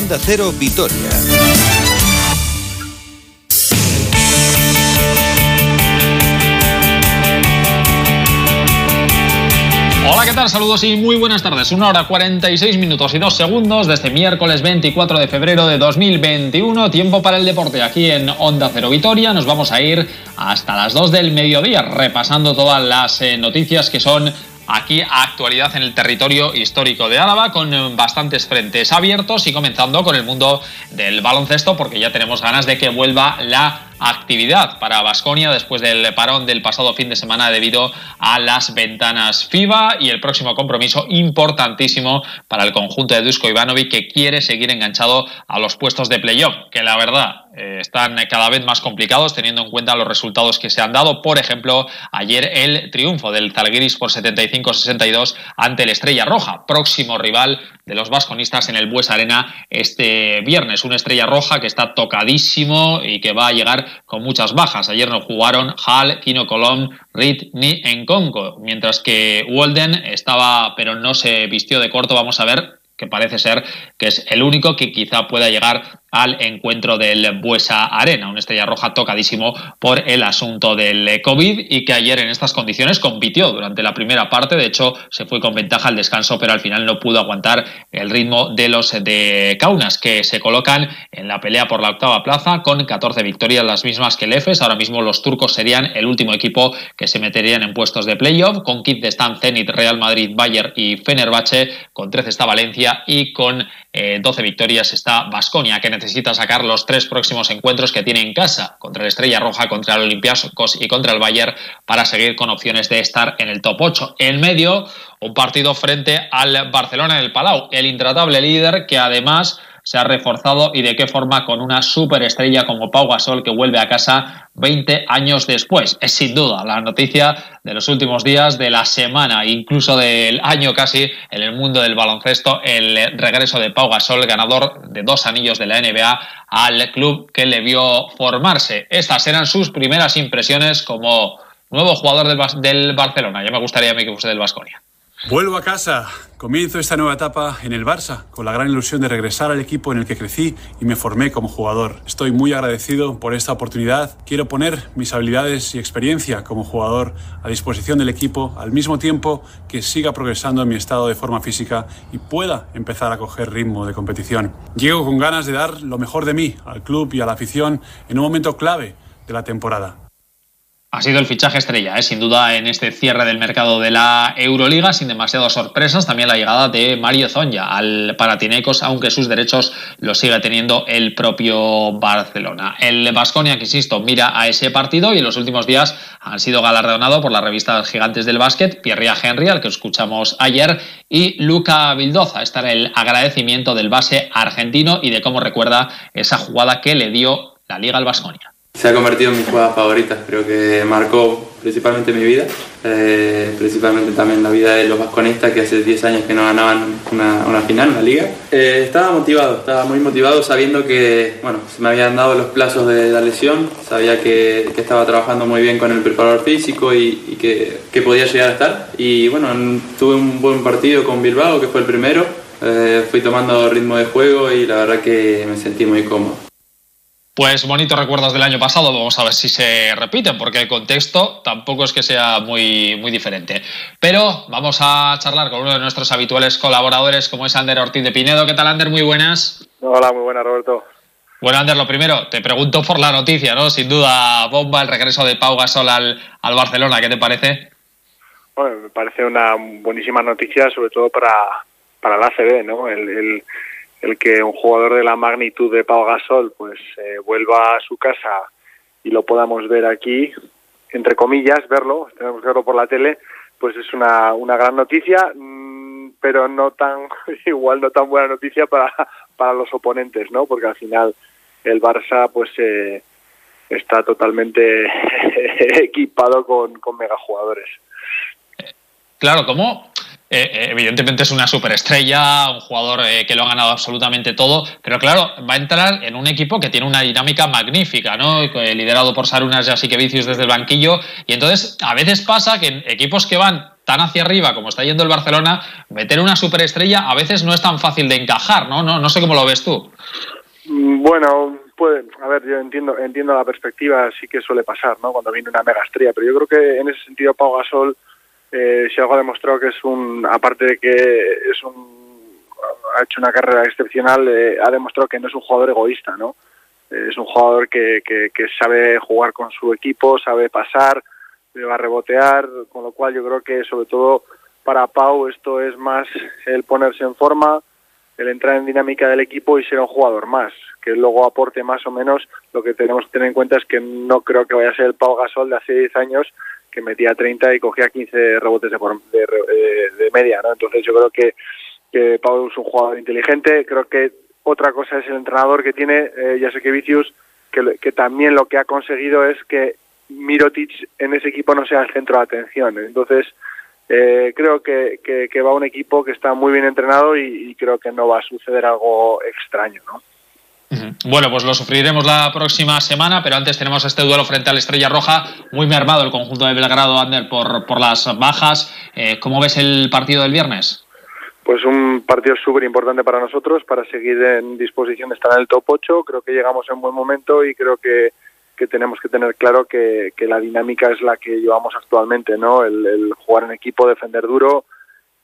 Onda Cero Vitoria. Hola, ¿qué tal? Saludos y muy buenas tardes. Una hora 46 minutos y dos segundos desde miércoles 24 de febrero de 2021. Tiempo para el deporte aquí en Onda Cero Vitoria. Nos vamos a ir hasta las 2 del mediodía repasando todas las eh, noticias que son aquí actualidad en el territorio histórico de Álava con eh, bastantes frentes abiertos y comenzando con el mundo del baloncesto porque ya tenemos ganas de que vuelva la actividad para Basconia después del parón del pasado fin de semana debido a las ventanas FIBA y el próximo compromiso importantísimo para el conjunto de Dusko Ivanovic que quiere seguir enganchado a los puestos de playoff, que la verdad eh, están cada vez más complicados teniendo en cuenta los resultados que se han dado. Por ejemplo, ayer el triunfo del Zalgiris por 75-62 ante el Estrella Roja, próximo rival de los vasconistas en el Bues Arena este viernes. Una Estrella Roja que está tocadísimo y que va a llegar con muchas bajas. Ayer no jugaron Hall, Kino Colón, Reed ni Enconco, mientras que Walden estaba, pero no se vistió de corto. Vamos a ver que parece ser que es el único que quizá pueda llegar al encuentro del Buesa Arena, una estrella roja tocadísimo por el asunto del COVID y que ayer en estas condiciones compitió durante la primera parte, de hecho se fue con ventaja al descanso, pero al final no pudo aguantar el ritmo de los de Kaunas, que se colocan en la pelea por la octava plaza con 14 victorias, las mismas que el EFES, ahora mismo los turcos serían el último equipo que se meterían en puestos de playoff, con 15 están Zenit, Real Madrid, Bayern y Fenerbahce, con 13 está Valencia y con 12 eh, victorias está Basconia, que necesita sacar los tres próximos encuentros que tiene en casa, contra el Estrella Roja, contra el Olympiacos y contra el Bayern, para seguir con opciones de estar en el top 8. En medio, un partido frente al Barcelona en el Palau, el intratable líder que además se ha reforzado y de qué forma con una superestrella como Pau Gasol que vuelve a casa 20 años después. Es sin duda la noticia de los últimos días, de la semana, incluso del año casi en el mundo del baloncesto, el regreso de Pau Gasol, ganador de dos anillos de la NBA, al club que le vio formarse. Estas eran sus primeras impresiones como nuevo jugador del, Barcelona. Ya me gustaría a mí que fuese del Vasconia. Vuelvo a casa. Comienzo esta nueva etapa en el Barça, con la gran ilusión de regresar al equipo en el que crecí y me formé como jugador. Estoy muy agradecido por esta oportunidad. Quiero poner mis habilidades y experiencia como jugador a disposición del equipo al mismo tiempo que siga progresando en mi estado de forma física y pueda empezar a coger ritmo de competición. Llego con ganas de dar lo mejor de mí al club y a la afición en un momento clave de la temporada ha sido el fichaje estrella, ¿eh? sin duda en este cierre del mercado de la Euroliga, sin demasiadas sorpresas. También la llegada de Mario Zonja al Panathinaikos, aunque sus derechos los sigue teniendo el propio Barcelona. El Vasconia, que insisto, mira a ese partido y en los últimos días han sido galardonados por la revista Gigantes del Básquet, Pierre Henry, al que escuchamos ayer, y Luca Vildoza. Está el agradecimiento del base argentino y de cómo recuerda esa jugada que le dio la Liga al Vasconia. Se ha convertido en mis jugadas favoritas, creo que marcó principalmente mi vida, eh, principalmente también la vida de los vasconistas que hace 10 años que no ganaban una, final, una liga. Eh, estaba motivado, estaba muy motivado sabiendo que bueno, se me habían dado los plazos de la lesión, sabía que, estaba trabajando muy bien con el preparador físico y, que, que, podía llegar a estar. Y bueno, tuve un buen partido con Bilbao, que fue el primero, eh, fui tomando ritmo de juego y la verdad que me sentí muy cómodo. Pues bonitos recuerdos del año pasado, vamos a ver si se repiten, porque el contexto tampoco es que sea muy, muy diferente. Pero vamos a charlar con uno de nuestros habituales colaboradores, como es Ander Ortiz de Pinedo. ¿Qué tal, Ander? Muy buenas. Hola, muy buenas, Roberto. Bueno, Ander, lo primero, te pregunto por la noticia, ¿no? Sin duda, bomba el regreso de Pau Gasol al, al Barcelona, ¿qué te parece? Bueno, me parece una buenísima noticia, sobre todo para, para la ACB, ¿no? el el que un jugador de la magnitud de Pau Gasol pues eh, vuelva a su casa y lo podamos ver aquí, entre comillas, verlo, tenemos que verlo por la tele, pues es una, una gran noticia, mm, pero no tan, igual no tan buena noticia para, para los oponentes, ¿no? Porque al final el Barça pues eh, está totalmente equipado con, con megajugadores. Claro, como eh, eh, evidentemente es una superestrella, un jugador eh, que lo ha ganado absolutamente todo, pero claro, va a entrar en un equipo que tiene una dinámica magnífica, ¿no? Liderado por Sarunas y Vicius desde el banquillo. Y entonces, a veces pasa que en equipos que van tan hacia arriba como está yendo el Barcelona, meter una superestrella a veces no es tan fácil de encajar, ¿no? No, sé cómo lo ves tú. Mm, bueno, pues, a ver, yo entiendo, entiendo la perspectiva, sí que suele pasar, ¿no? Cuando viene una mega estrella, pero yo creo que en ese sentido Pau Gasol eh, si algo ha demostrado que es un, aparte de que es un, ha hecho una carrera excepcional, eh, ha demostrado que no es un jugador egoísta, ¿no? Eh, es un jugador que, que, sabe jugar con su equipo, sabe pasar, va a rebotear, con lo cual yo creo que sobre todo para Pau esto es más el ponerse en forma, el entrar en dinámica del equipo y ser un jugador más, que luego aporte más o menos, lo que tenemos que tener en cuenta es que no creo que vaya a ser el Pau Gasol de hace 10 años, que metía 30 y cogía 15 rebotes de, de, de media, ¿no? Entonces yo creo que, que Pau es un jugador inteligente, creo que otra cosa es el entrenador que tiene, eh, que Vicius, que, que también lo que ha conseguido es que Mirotic en ese equipo no sea el centro de atención. Entonces, eh, creo que, que, va un equipo que está muy bien entrenado y, y, creo que no va a suceder algo extraño, ¿no? Bueno, pues lo sufriremos la próxima semana, pero antes tenemos este duelo frente a la Estrella Roja, muy mermado el conjunto de Belgrado, Ander, por, por las bajas. Eh, ¿Cómo ves el partido del viernes? Pues un partido súper importante para nosotros, para seguir en disposición de estar en el top 8. Creo que llegamos en buen momento y creo que, que tenemos que tener claro que, que, la dinámica es la que llevamos actualmente, ¿no? El, el jugar en equipo, defender duro,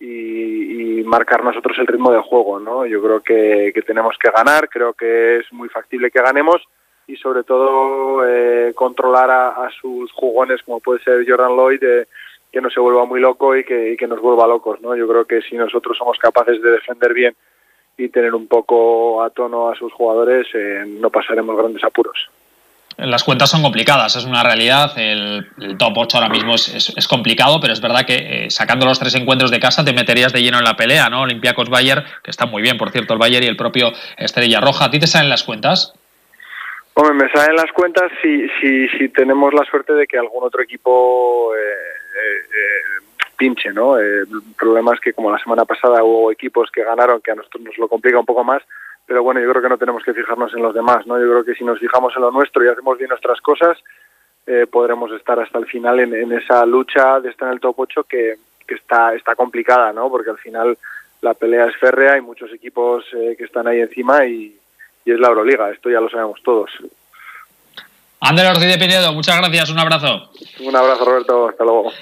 y, marcar nosotros el ritmo del juego, ¿no? Yo creo que, tenemos que ganar, creo que es muy factible que ganemos y sobre todo eh, controlar a, sus jugones como puede ser Jordan Lloyd, eh, que no se vuelva muy loco y que, nos vuelva locos, ¿no? Yo creo que si nosotros somos capaces de defender bien y tener un poco a tono a sus jugadores, eh, no pasaremos grandes apuros las cuentas son complicadas, es una realidad. El, top 8 ahora mismo es, complicado, pero es verdad que eh, sacando los tres encuentros de casa te meterías de lleno en la pelea, ¿no? Olympiacos Bayer, que está muy bien, por cierto, el Bayer y el propio Estrella Roja. ¿A ti te salen las cuentas? Hombre, me salen las cuentas si, si, si tenemos la suerte de que algún otro equipo eh, eh, pinche, ¿no? el problema es que como la semana pasada hubo equipos que ganaron, que a nosotros nos lo complica un poco más, pero bueno, yo creo que no tenemos que fijarnos en los demás, ¿no? Yo creo que si nos fijamos en lo nuestro y hacemos bien nuestras cosas, eh, podremos estar hasta el final en, esa lucha de estar en el top 8 que, está, está complicada, ¿no? Porque al final la pelea es férrea, hay muchos equipos eh, que están ahí encima y, es la Euroliga, esto ya lo sabemos todos. Ander Ortiz de Pinedo, muchas gracias, un abrazo. Un abrazo Roberto, hasta luego.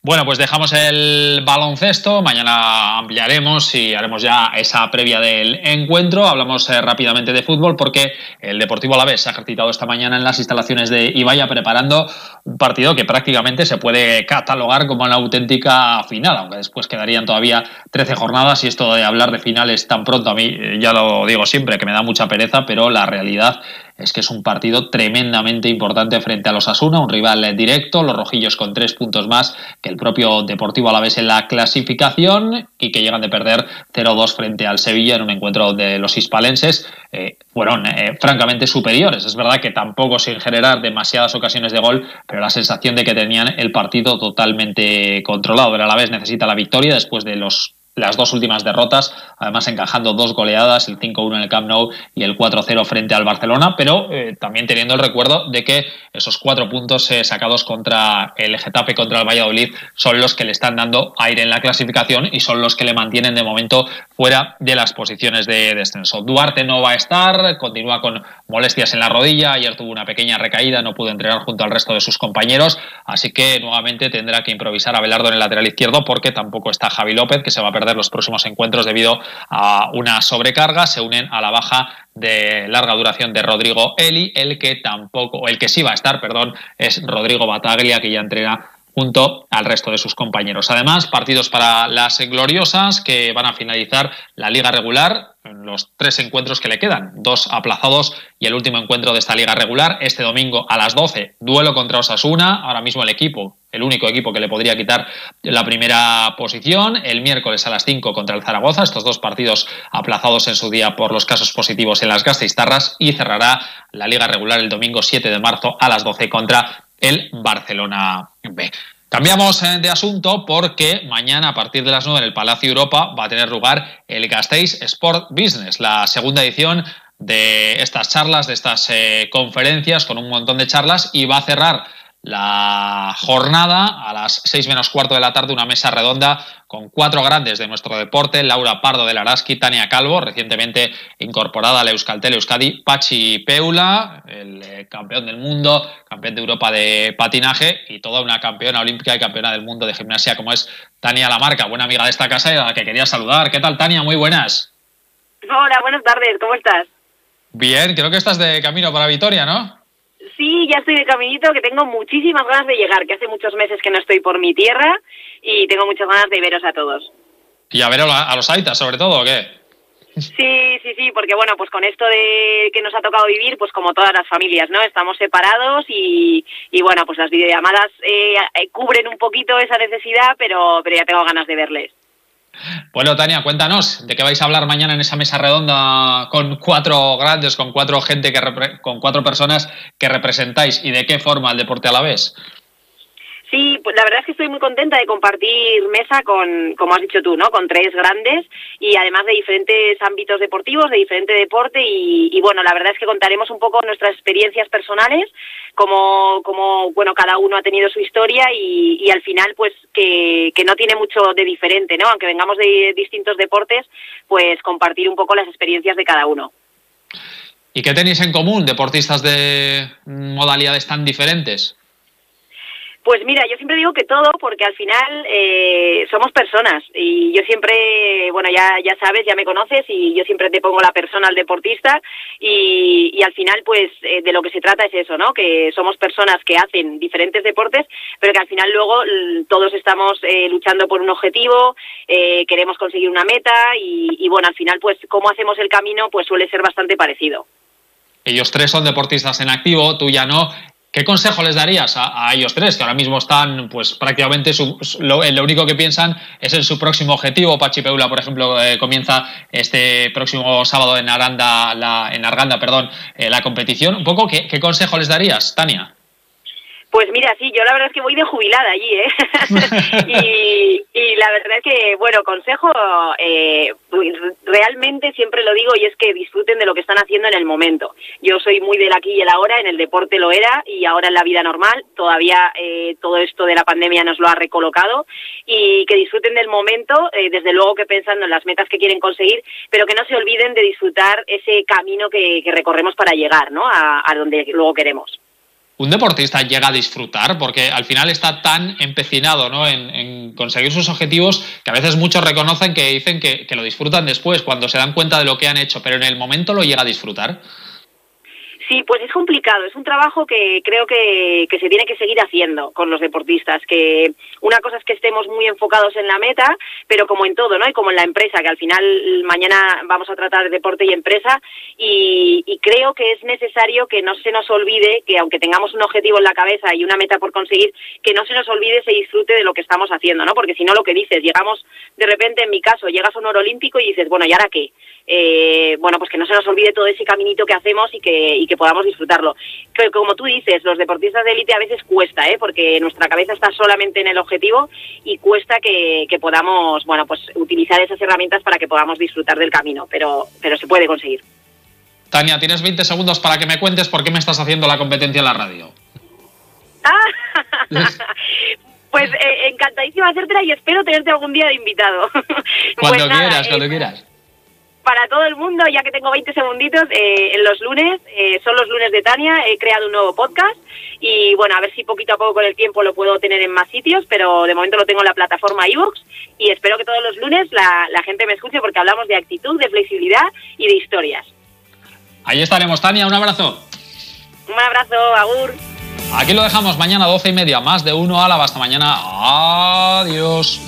Bueno, pues dejamos el baloncesto, mañana ampliaremos y haremos ya esa previa del encuentro. Hablamos eh, rápidamente de fútbol porque el Deportivo Alavés se ha ejercitado esta mañana en las instalaciones de Ibaya preparando un partido que prácticamente se puede catalogar como una auténtica final, aunque después quedarían todavía 13 jornadas y esto de hablar de finales tan pronto a mí, ya lo digo siempre, que me da mucha pereza, pero la realidad es que es un partido tremendamente importante frente a los Asuna, un rival directo, los rojillos con tres puntos más que el propio Deportivo Alavés en la clasificación y que llegan de perder 0-2 frente al Sevilla en un encuentro de los hispalenses. Eh, fueron eh, francamente superiores. Es verdad que tampoco sin generar demasiadas ocasiones de gol, pero la sensación de que tenían el partido totalmente controlado. El Alavés necesita la victoria después de los las dos últimas derrotas, además encajando dos goleadas, el 5-1 en el Camp Nou y el 4-0 frente al Barcelona, pero eh, también teniendo el recuerdo de que esos cuatro puntos eh, sacados contra el Getafe, contra el Valladolid, son los que le están dando aire en la clasificación y son los que le mantienen de momento fuera de las posiciones de descenso. Duarte no va a estar, continúa con molestias en la rodilla, ayer tuvo una pequeña recaída, no pudo entrenar junto al resto de sus compañeros, así que nuevamente tendrá que improvisar a Belardo en el lateral izquierdo porque tampoco está Javi López, que se va a perder los próximos encuentros debido a una sobrecarga. Se unen a la baja de larga duración de Rodrigo Eli, el que tampoco, el que sí va a estar, perdón, es Rodrigo Bataglia, que ya entrena junto al resto de sus compañeros. Además, partidos para las gloriosas que van a finalizar la liga regular los tres encuentros que le quedan, dos aplazados y el último encuentro de esta liga regular este domingo a las 12, duelo contra Osasuna, ahora mismo el equipo, el único equipo que le podría quitar la primera posición, el miércoles a las 5 contra el Zaragoza, estos dos partidos aplazados en su día por los casos positivos en las Gasteiztarras y cerrará la liga regular el domingo 7 de marzo a las 12 contra el Barcelona B. Cambiamos eh, de asunto porque mañana a partir de las 9 en el Palacio Europa va a tener lugar el Gasteiz Sport Business, la segunda edición de estas charlas, de estas eh, conferencias con un montón de charlas y va a cerrar la jornada a las seis menos cuarto de la tarde, una mesa redonda con cuatro grandes de nuestro deporte, Laura Pardo del Araski, Tania Calvo, recientemente incorporada al Euskaltel Euskadi, Pachi Peula, el eh, campeón del mundo, campeón de Europa de patinaje y toda una campeona olímpica y campeona del mundo de gimnasia como es Tania Lamarca, buena amiga de esta casa y a la que quería saludar. ¿Qué tal, Tania? Muy buenas. Hola, buenas tardes, ¿cómo estás? Bien, creo que estás de camino para Vitoria, ¿no? Sí, ya estoy de caminito, que tengo muchísimas ganas de llegar, que hace muchos meses que no estoy por mi tierra y tengo muchas ganas de veros a todos. ¿Y a ver a los Aitas sobre todo o qué? Sí, sí, sí, porque bueno, pues con esto de que nos ha tocado vivir, pues como todas las familias, ¿no? Estamos separados y, y bueno, pues las videollamadas eh, cubren un poquito esa necesidad, pero, pero ya tengo ganas de verles. Bueno, Tania, cuéntanos de qué vais a hablar mañana en esa mesa redonda con cuatro grandes, con cuatro gente que con cuatro personas que representáis y de qué forma el deporte a la vez. Sí, pues la verdad es que estoy muy contenta de compartir mesa con, como has dicho tú, ¿no? Con tres grandes y además de diferentes ámbitos deportivos, de diferente deporte y, bueno, la verdad es que contaremos un poco nuestras experiencias personales, como, como bueno, cada uno ha tenido su historia y, y al final, pues que, que no tiene mucho de diferente, ¿no? Aunque vengamos de distintos deportes, pues compartir un poco las experiencias de cada uno. ¿Y qué tenéis en común, deportistas de modalidades tan diferentes? Pues mira, yo siempre digo que todo, porque al final eh, somos personas y yo siempre, bueno, ya, ya sabes, ya me conoces y yo siempre te pongo la persona al deportista y, al final, pues eh, de lo que se trata es eso, ¿no? Que somos personas que hacen diferentes deportes, pero que al final luego todos estamos eh, luchando por un objetivo, queremos conseguir una meta y, y bueno, al final, pues cómo hacemos el camino, pues suele ser bastante parecido. Ellos tres son deportistas en activo, tú ya no. ¿Qué consejo les darías a, ellos tres, que ahora mismo están, pues prácticamente lo, único que piensan es en su próximo objetivo? Pachi Peula, por ejemplo, eh, comienza este próximo sábado en Aranda, la, en Arganda, perdón, eh, la competición. Un poco, ¿qué, ¿qué consejo les darías, Tania? Pues mira, sí, yo la verdad es que voy de jubilada allí, ¿eh? y, la verdad es que, bueno, consejo, eh, realmente siempre lo digo y es que disfruten de lo que están haciendo en el momento. Yo soy muy del aquí y el ahora, en el deporte lo era y ahora en la vida normal, todavía eh, todo esto de la pandemia nos lo ha recolocado y que disfruten del momento, eh, desde luego que pensando en las metas que quieren conseguir, pero que no se olviden de disfrutar ese camino que, recorremos para llegar, ¿no? a donde luego queremos un deportista llega a disfrutar porque al final está tan empecinado ¿no? en, conseguir sus objetivos que a veces muchos reconocen que dicen que, que, lo disfrutan después, cuando se dan cuenta de lo que han hecho, pero en el momento lo llega a disfrutar. Sí, pues es complicado. Es un trabajo que creo que, que, se tiene que seguir haciendo con los deportistas. Que una cosa es que estemos muy enfocados en la meta, pero como en todo, ¿no? Y como en la empresa, que al final mañana vamos a tratar de deporte y empresa. Y, y creo que es necesario que no se nos olvide que aunque tengamos un objetivo en la cabeza y una meta por conseguir, que no se nos olvide se disfrute de lo que estamos haciendo, ¿no? Porque si no, lo que dices, llegamos de repente, en mi caso, llegas a un oro olímpico y dices, bueno, ¿y ahora qué? Eh, bueno, pues que no se nos olvide todo ese caminito que hacemos y que, y que podamos disfrutarlo. Que, como tú dices, los deportistas de élite a veces cuesta, ¿eh? porque nuestra cabeza está solamente en el objetivo y cuesta que, que podamos, bueno, pues utilizar esas herramientas para que podamos disfrutar del camino, pero, pero se puede conseguir. Tania, tienes 20 segundos para que me cuentes por qué me estás haciendo la competencia en la radio. Ah, pues eh, encantadísima hacértela y espero tenerte algún día de invitado. Cuando pues quieras, cuando eh, quieras para todo el mundo, ya que tengo 20 segunditos, eh, en los lunes, eh, son los lunes de Tania, he creado un nuevo podcast y bueno, a ver si poquito a poco con el tiempo lo puedo tener en más sitios, pero de momento lo tengo en la plataforma iVoox y espero que todos los lunes la, la gente me escuche porque hablamos de actitud, de flexibilidad y de historias. Ahí estaremos, Tania, un abrazo. Un abrazo, Agur. Aquí lo dejamos mañana 12 y media, más de uno a la hasta mañana. Adiós.